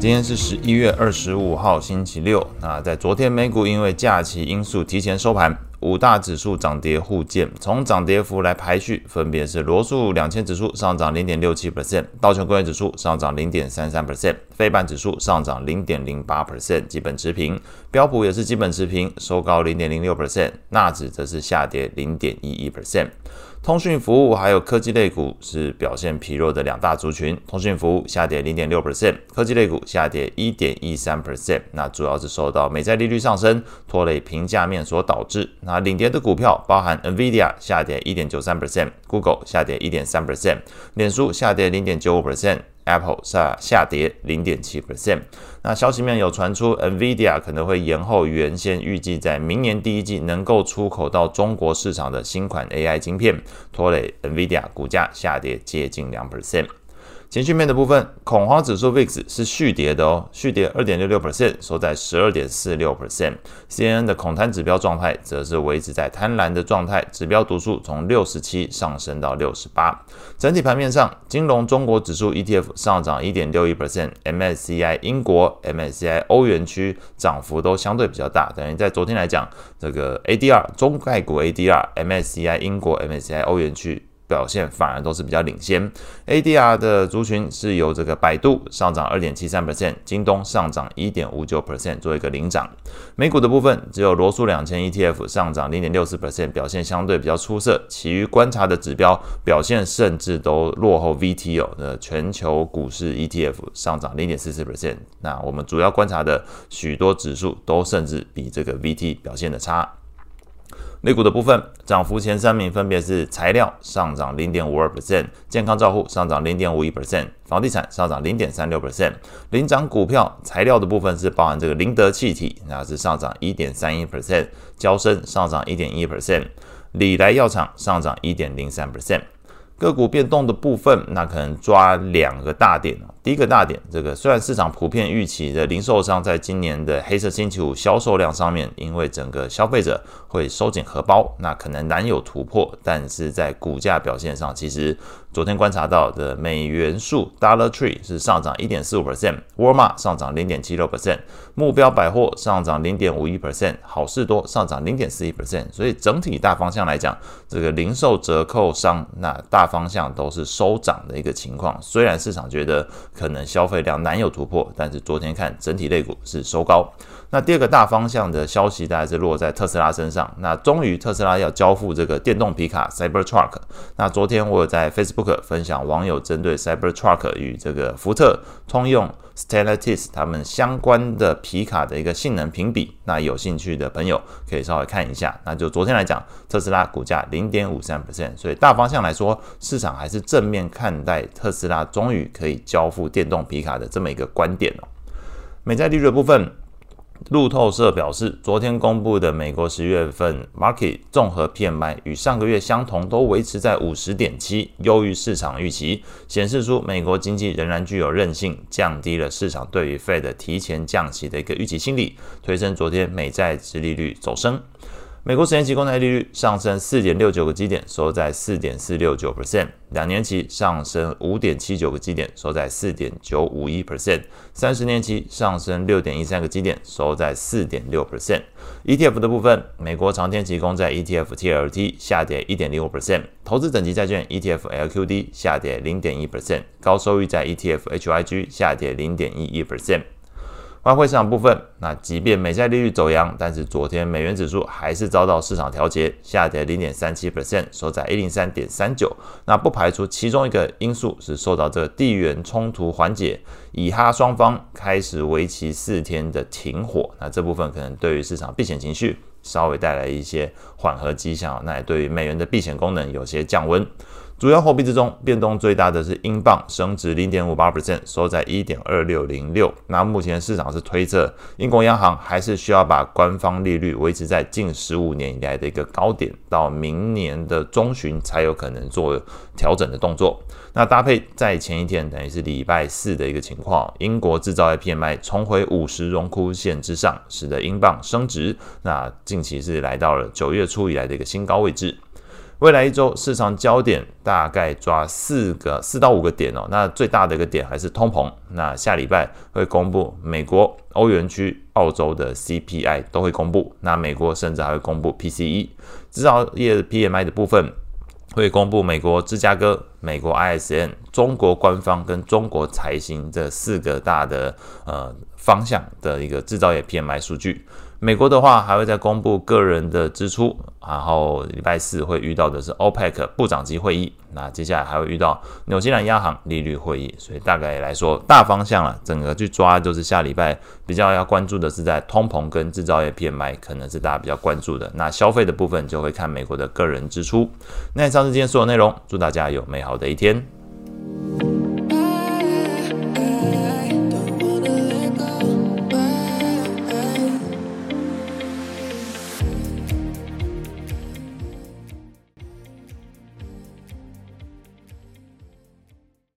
今天是十一月二十五号，星期六。那在昨天美股因为假期因素提前收盘，五大指数涨跌互见。从涨跌幅来排序，分别是罗素两千指数上涨零点六七 percent，道琼工业指数上涨零点三三 percent，费半指数上涨零点零八 percent，基本持平。标普也是基本持平，收高零点零六 percent，纳指则是下跌零点一一 percent。通讯服务还有科技类股是表现疲弱的两大族群，通讯服务下跌零点六 percent，科技类股下跌一点一三 percent。那主要是受到美债利率上升拖累平价面所导致。那领跌的股票包含 NVIDIA 下跌一点九三 percent，Google 下跌一点三 percent，脸书下跌零点九五 percent。Apple 下下跌零点七 percent。那消息面有传出，NVIDIA 可能会延后原先预计在明年第一季能够出口到中国市场的新款 AI 晶片，拖累 NVIDIA 股价下跌接近两 percent。情绪面的部分，恐慌指数 VIX 是续跌的哦，续跌二点六六 percent，收在十二点四六 percent。CNN 的恐贪指标状态则是维持在贪婪的状态，指标读数从六十七上升到六十八。整体盘面上，金融中国指数 ETF 上涨一点六一 percent，MSCI 英国、MSCI 欧元区涨幅都相对比较大。等于在昨天来讲，这个 ADR 中概股 ADR、MSCI 英国、MSCI 欧元区。表现反而都是比较领先，ADR 的族群是由这个百度上涨二点七三 percent，京东上涨一点五九 percent 做一个领涨。美股的部分只有罗素两千 ETF 上涨零点六四 percent，表现相对比较出色。其余观察的指标表现甚至都落后 VT 哦。那全球股市 ETF 上涨零点四四 percent，那我们主要观察的许多指数都甚至比这个 VT 表现的差。类股的部分，涨幅前三名分别是材料上涨零点五二 percent，健康照护上涨零点五一 percent，房地产上涨零点三六 percent。领涨股票材料的部分是包含这个林德气体，那是上涨一点三一 percent，交生上涨一点一 percent，礼来药厂上涨一点零三 percent。个股变动的部分，那可能抓两个大点。第一个大点，这个虽然市场普遍预期的零售商在今年的黑色星期五销售量上面，因为整个消费者会收紧荷包，那可能难有突破。但是在股价表现上，其实昨天观察到的美元数 Dollar Tree 是上涨一点四五 percent，Walmart 上涨零点七六 percent，目标百货上涨零点五一 percent，好事多上涨零点四一 percent。所以整体大方向来讲，这个零售折扣商那大方向都是收涨的一个情况。虽然市场觉得可能消费量难有突破，但是昨天看整体类股是收高。那第二个大方向的消息，大概是落在特斯拉身上。那终于特斯拉要交付这个电动皮卡 Cybertruck。那昨天我有在 Facebook 分享网友针对 Cybertruck 与这个福特、通用、Stellantis 他们相关的皮卡的一个性能评比。那有兴趣的朋友可以稍微看一下。那就昨天来讲，特斯拉股价零点五三 percent，所以大方向来说，市场还是正面看待特斯拉终于可以交付电动皮卡的这么一个观点哦。美债利率的部分。路透社表示，昨天公布的美国十月份 market 综合 PMI 与上个月相同，都维持在五十点七，优于市场预期，显示出美国经济仍然具有韧性，降低了市场对于 Fed 提前降息的一个预期心理，推升昨天美债殖利率走升。美国十年期公债利率上升四点六九个基点，收在四点四六九 percent；两年期上升五点七九个基点，收在四点九五一 percent；三十年期上升六点一三个基点，收在四点六 percent。ETF 的部分，美国长天期公债 ETF TLT 下跌一点零五 percent；投资等级债券 ETF LQD 下跌零点一 percent；高收益债 ETF HYG 下跌零点一一 percent。外汇市场部分，那即便美债利率走扬，但是昨天美元指数还是遭到市场调节，下跌零点三七 percent，收在一零三点三九。那不排除其中一个因素是受到这个地缘冲突缓解，以哈双方开始为期四天的停火，那这部分可能对于市场避险情绪稍微带来一些缓和迹象，那也对于美元的避险功能有些降温。主要货币之中，变动最大的是英镑，升值零点五八 percent，收在一点二六零六。那目前市场是推测，英国央行还是需要把官方利率维持在近十五年以来的一个高点，到明年的中旬才有可能做调整的动作。那搭配在前一天，等于是礼拜四的一个情况，英国制造业 PMI 重回五十荣枯线之上，使得英镑升值。那近期是来到了九月初以来的一个新高位置。未来一周市场焦点大概抓四个四到五个点哦。那最大的一个点还是通膨。那下礼拜会公布美国、欧元区、澳洲的 CPI 都会公布。那美国甚至还会公布 PCE 制造业 PMI 的部分，会公布美国芝加哥、美国 ISM、中国官方跟中国财新这四个大的呃方向的一个制造业 PMI 数据。美国的话还会再公布个人的支出，然后礼拜四会遇到的是 OPEC 部长级会议，那接下来还会遇到纽西兰央行利率会议，所以大概来说大方向了，整个去抓就是下礼拜比较要关注的是在通膨跟制造业 PMI，可能是大家比较关注的。那消费的部分就会看美国的个人支出。那以上是今天所有内容，祝大家有美好的一天。